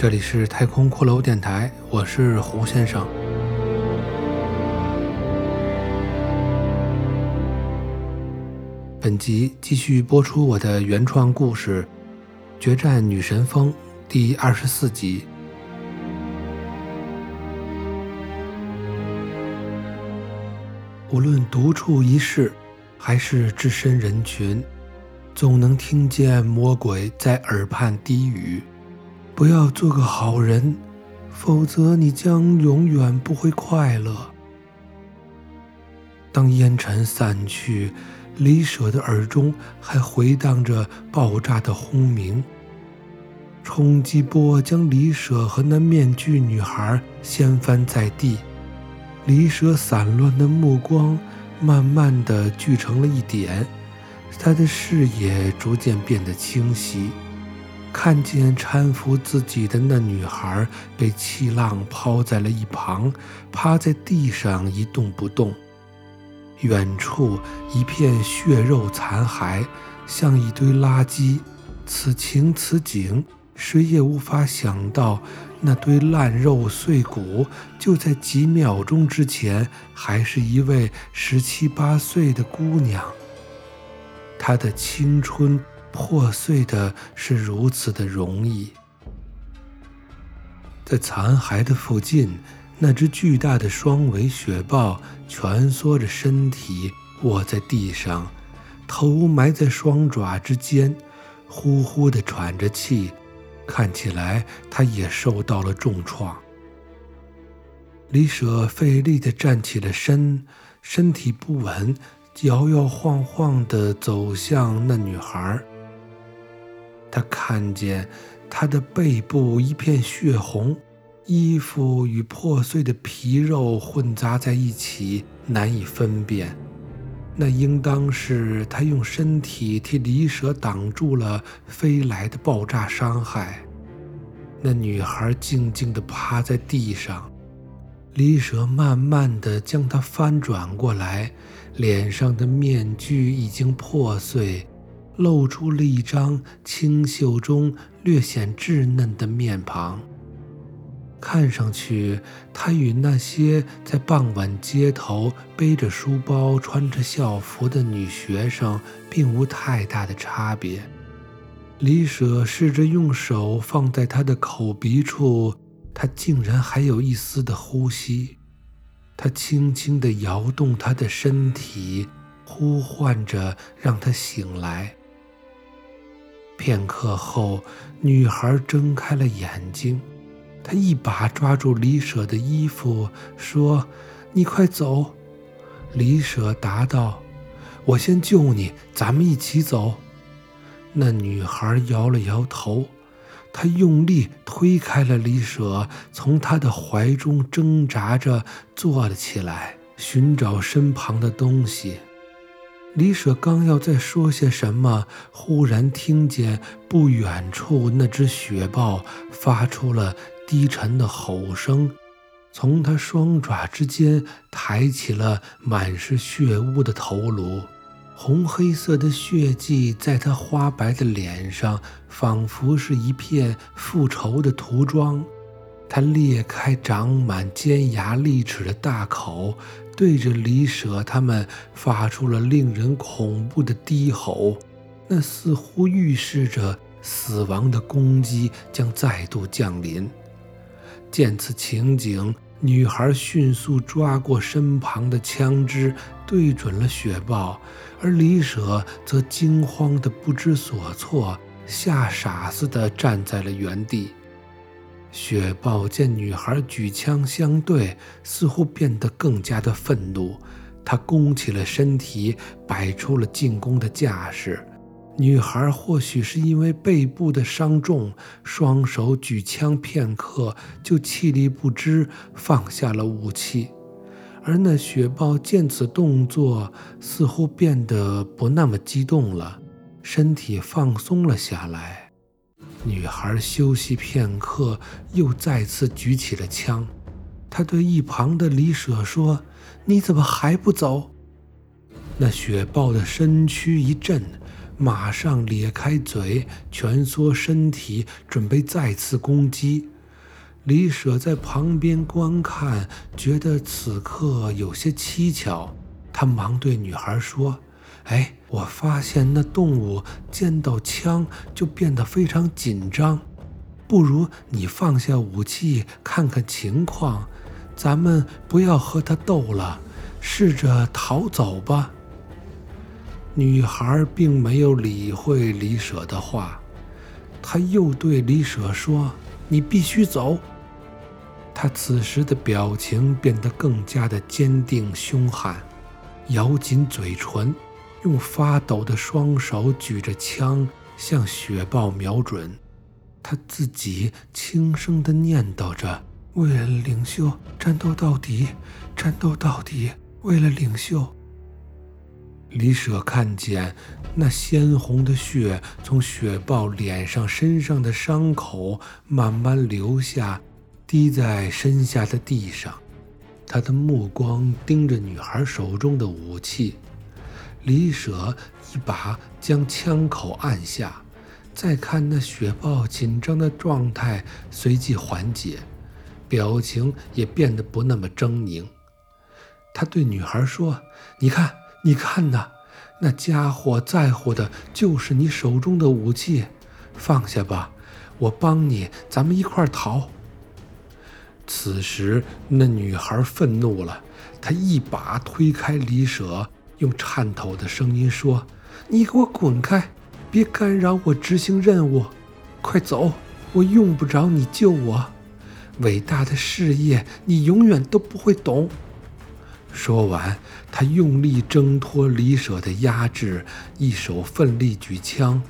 这里是太空骷髅电台，我是胡先生。本集继续播出我的原创故事《决战女神峰》第二十四集。无论独处一室，还是置身人群。总能听见魔鬼在耳畔低语：“不要做个好人，否则你将永远不会快乐。”当烟尘散去，李舍的耳中还回荡着爆炸的轰鸣。冲击波将李舍和那面具女孩掀翻在地，李舍散乱的目光慢慢的聚成了一点。他的视野逐渐变得清晰，看见搀扶自己的那女孩被气浪抛在了一旁，趴在地上一动不动。远处一片血肉残骸，像一堆垃圾。此情此景，谁也无法想到，那堆烂肉碎骨就在几秒钟之前，还是一位十七八岁的姑娘。她的青春破碎的是如此的容易，在残骸的附近，那只巨大的双尾雪豹蜷缩着身体卧在地上，头埋在双爪之间，呼呼地喘着气，看起来它也受到了重创。李舍费力地站起了身，身体不稳。摇摇晃晃地走向那女孩，他看见他的背部一片血红，衣服与破碎的皮肉混杂在一起，难以分辨。那应当是他用身体替李舍挡住了飞来的爆炸伤害。那女孩静静地趴在地上，李舍慢慢地将她翻转过来。脸上的面具已经破碎，露出了一张清秀中略显稚嫩的面庞。看上去，他与那些在傍晚街头背着书包、穿着校服的女学生并无太大的差别。李舍试着用手放在他的口鼻处，他竟然还有一丝的呼吸。他轻轻地摇动他的身体，呼唤着让他醒来。片刻后，女孩睁开了眼睛，她一把抓住李舍的衣服，说：“你快走。”李舍答道：“我先救你，咱们一起走。”那女孩摇了摇头。她用力推开了李舍，从他的怀中挣扎着坐了起来，寻找身旁的东西。李舍刚要再说些什么，忽然听见不远处那只雪豹发出了低沉的吼声，从他双爪之间抬起了满是血污的头颅。红黑色的血迹在他花白的脸上，仿佛是一片复仇的涂装。他裂开长满尖牙利齿的大口，对着李舍他们发出了令人恐怖的低吼，那似乎预示着死亡的攻击将再度降临。见此情景，女孩迅速抓过身旁的枪支，对准了雪豹。而李舍则惊慌的不知所措，吓傻似的站在了原地。雪豹见女孩举枪相对，似乎变得更加的愤怒，他弓起了身体，摆出了进攻的架势。女孩或许是因为背部的伤重，双手举枪片刻，就气力不支，放下了武器。而那雪豹见此动作，似乎变得不那么激动了，身体放松了下来。女孩休息片刻，又再次举起了枪。她对一旁的李舍说：“你怎么还不走？”那雪豹的身躯一震，马上咧开嘴，蜷缩身体，准备再次攻击。李舍在旁边观看，觉得此刻有些蹊跷。他忙对女孩说：“哎，我发现那动物见到枪就变得非常紧张，不如你放下武器，看看情况。咱们不要和他斗了，试着逃走吧。”女孩并没有理会李舍的话，她又对李舍说：“你必须走。”他此时的表情变得更加的坚定凶悍。咬紧嘴唇，用发抖的双手举着枪向雪豹瞄准。他自己轻声地念叨着：“为了领袖，战斗到底，战斗到底，为了领袖。”李舍看见那鲜红的血从雪豹脸上、身上的伤口慢慢流下，滴在身下的地上。他的目光盯着女孩手中的武器，李舍一把将枪口按下，再看那雪豹紧张的状态随即缓解，表情也变得不那么狰狞。他对女孩说：“你看，你看呐，那家伙在乎的就是你手中的武器，放下吧，我帮你，咱们一块逃。”此时，那女孩愤怒了，她一把推开李舍，用颤抖的声音说：“你给我滚开，别干扰我执行任务，快走！我用不着你救我，伟大的事业你永远都不会懂。”说完，他用力挣脱李舍的压制，一手奋力举枪。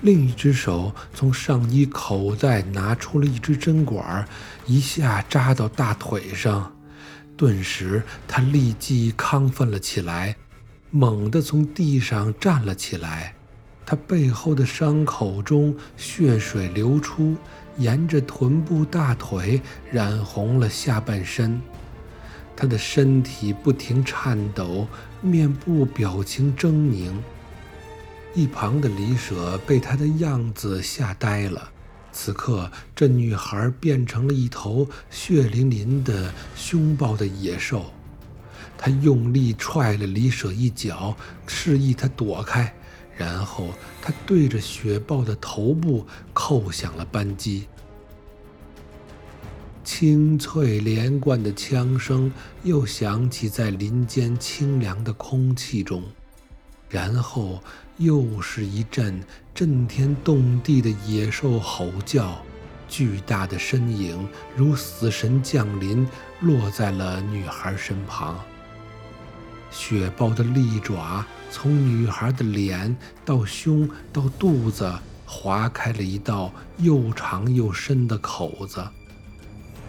另一只手从上衣口袋拿出了一支针管，一下扎到大腿上。顿时，他立即亢奋了起来，猛地从地上站了起来。他背后的伤口中血水流出，沿着臀部、大腿染红了下半身。他的身体不停颤抖，面部表情狰狞。一旁的李舍被他的样子吓呆了。此刻，这女孩变成了一头血淋淋的、凶暴的野兽。他用力踹了李舍一脚，示意他躲开，然后他对着雪豹的头部扣响了扳机。清脆连贯的枪声又响起在林间清凉的空气中，然后。又是一阵震天动地的野兽吼叫，巨大的身影如死神降临，落在了女孩身旁。雪豹的利爪从女孩的脸到胸到肚子划开了一道又长又深的口子，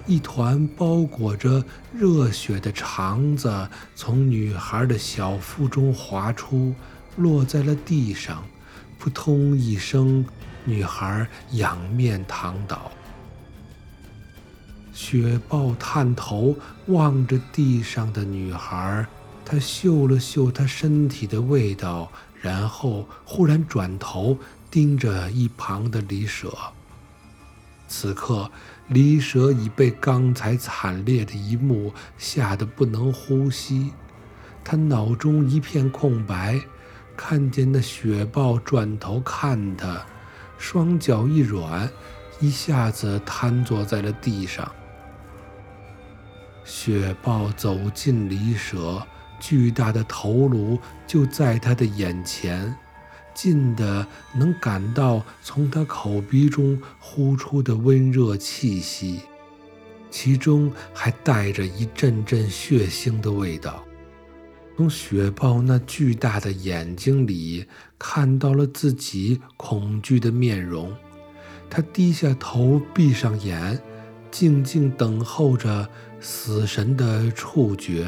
一团包裹着热血的肠子从女孩的小腹中滑出。落在了地上，扑通一声，女孩仰面躺倒。雪豹探头望着地上的女孩，他嗅了嗅他身体的味道，然后忽然转头盯着一旁的李舍。此刻，李舍已被刚才惨烈的一幕吓得不能呼吸，他脑中一片空白。看见那雪豹转头看他，双脚一软，一下子瘫坐在了地上。雪豹走近李舍，巨大的头颅就在他的眼前，近的能感到从他口鼻中呼出的温热气息，其中还带着一阵阵血腥的味道。从雪豹那巨大的眼睛里看到了自己恐惧的面容，他低下头，闭上眼，静静等候着死神的触觉。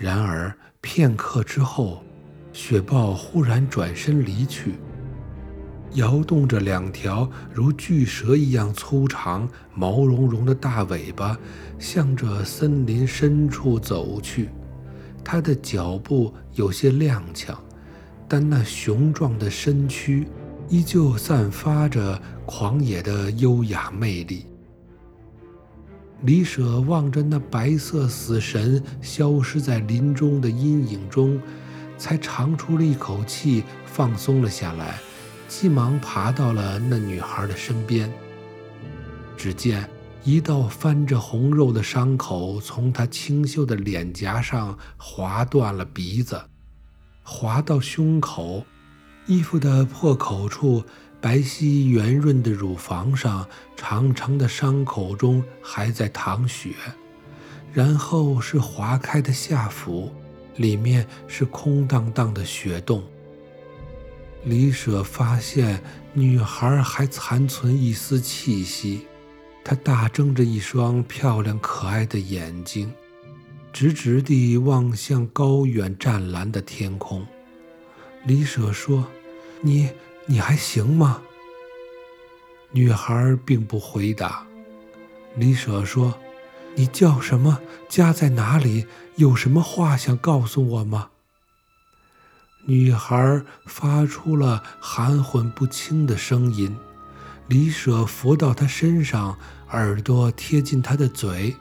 然而片刻之后，雪豹忽然转身离去，摇动着两条如巨蛇一样粗长、毛茸茸的大尾巴。向着森林深处走去，他的脚步有些踉跄，但那雄壮的身躯依旧散发着狂野的优雅魅力。李舍望着那白色死神消失在林中的阴影中，才长出了一口气，放松了下来，急忙爬到了那女孩的身边。只见一道翻着红肉的伤口从她清秀的脸颊上划断了鼻子，划到胸口，衣服的破口处。白皙圆润的乳房上，长长的伤口中还在淌血，然后是划开的下腹，里面是空荡荡的血洞。李舍发现女孩还残存一丝气息，她大睁着一双漂亮可爱的眼睛，直直地望向高远湛蓝的天空。李舍说：“你。”你还行吗？女孩并不回答。李舍说：“你叫什么？家在哪里？有什么话想告诉我吗？”女孩发出了含混不清的声音。李舍伏到她身上，耳朵贴近她的嘴，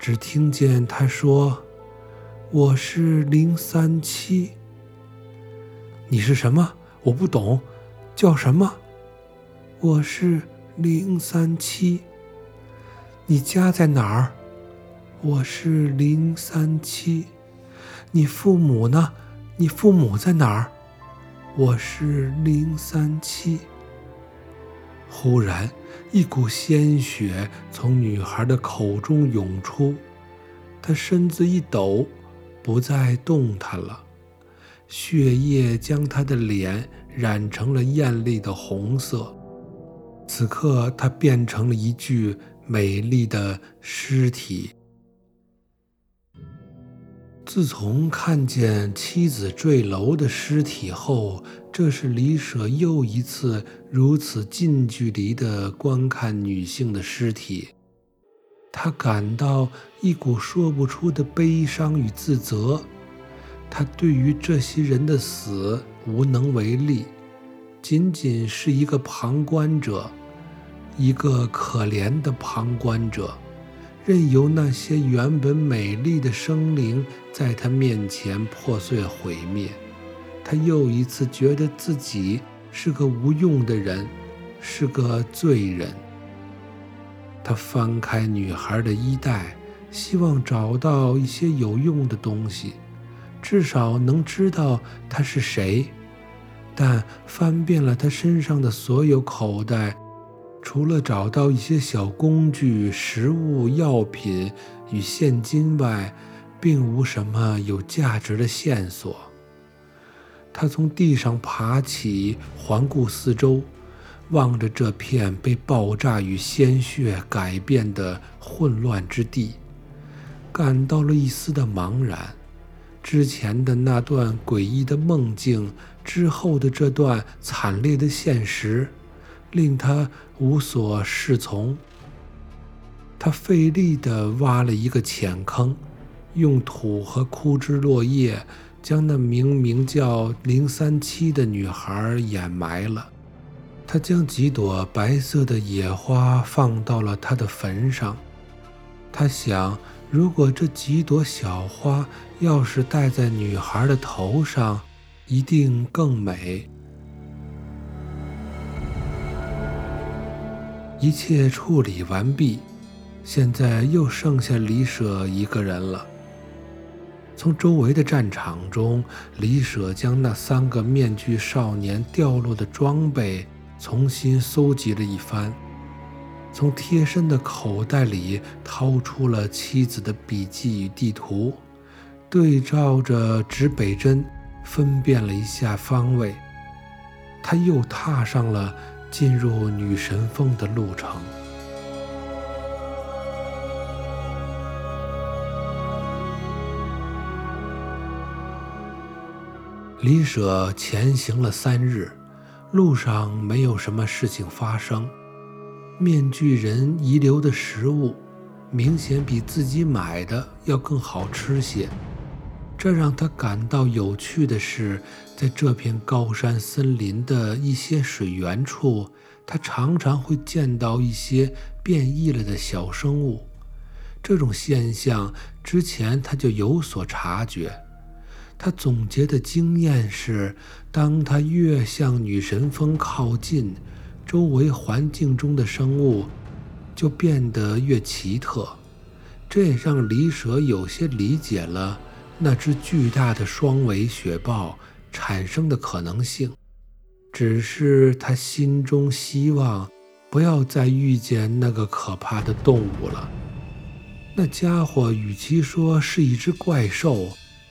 只听见她说：“我是零三七。”你是什么？我不懂。叫什么？我是零三七。你家在哪儿？我是零三七。你父母呢？你父母在哪儿？我是零三七。忽然，一股鲜血从女孩的口中涌出，她身子一抖，不再动弹了。血液将她的脸。染成了艳丽的红色。此刻，他变成了一具美丽的尸体。自从看见妻子坠楼的尸体后，这是李舍又一次如此近距离地观看女性的尸体。他感到一股说不出的悲伤与自责。他对于这些人的死。无能为力，仅仅是一个旁观者，一个可怜的旁观者，任由那些原本美丽的生灵在他面前破碎毁灭。他又一次觉得自己是个无用的人，是个罪人。他翻开女孩的衣袋，希望找到一些有用的东西。至少能知道他是谁，但翻遍了他身上的所有口袋，除了找到一些小工具、食物、药品与现金外，并无什么有价值的线索。他从地上爬起，环顾四周，望着这片被爆炸与鲜血改变的混乱之地，感到了一丝的茫然。之前的那段诡异的梦境，之后的这段惨烈的现实，令他无所适从。他费力地挖了一个浅坑，用土和枯枝落叶将那明明叫零三七的女孩掩埋了。他将几朵白色的野花放到了她的坟上。他想。如果这几朵小花要是戴在女孩的头上，一定更美。一切处理完毕，现在又剩下李舍一个人了。从周围的战场中，李舍将那三个面具少年掉落的装备重新搜集了一番。从贴身的口袋里掏出了妻子的笔记与地图，对照着指北针，分辨了一下方位。他又踏上了进入女神峰的路程。李舍前行了三日，路上没有什么事情发生。面具人遗留的食物，明显比自己买的要更好吃些。这让他感到有趣的是，在这片高山森林的一些水源处，他常常会见到一些变异了的小生物。这种现象之前他就有所察觉。他总结的经验是，当他越向女神峰靠近，周围环境中的生物就变得越奇特。这也让李舍有些理解了。那只巨大的双尾雪豹产生的可能性，只是他心中希望不要再遇见那个可怕的动物了。那家伙与其说是一只怪兽，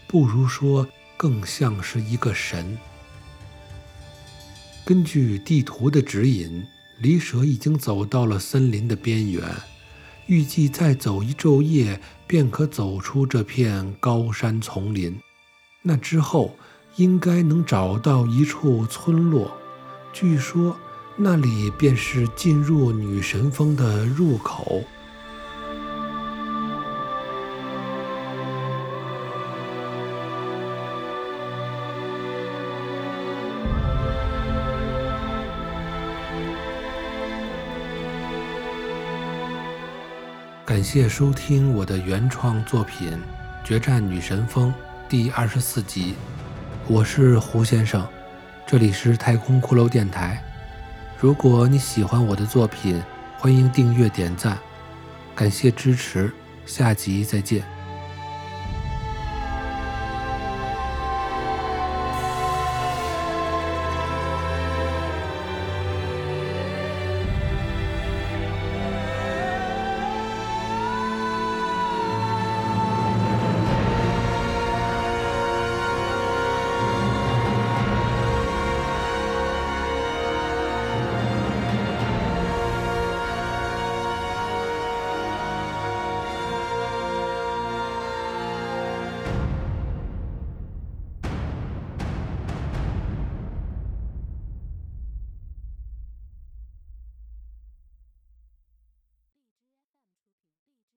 不如说更像是一个神。根据地图的指引，李舍已经走到了森林的边缘。预计再走一昼夜，便可走出这片高山丛林。那之后，应该能找到一处村落。据说，那里便是进入女神峰的入口。感谢收听我的原创作品《决战女神峰》第二十四集，我是胡先生，这里是太空骷髅电台。如果你喜欢我的作品，欢迎订阅点赞，感谢支持，下集再见。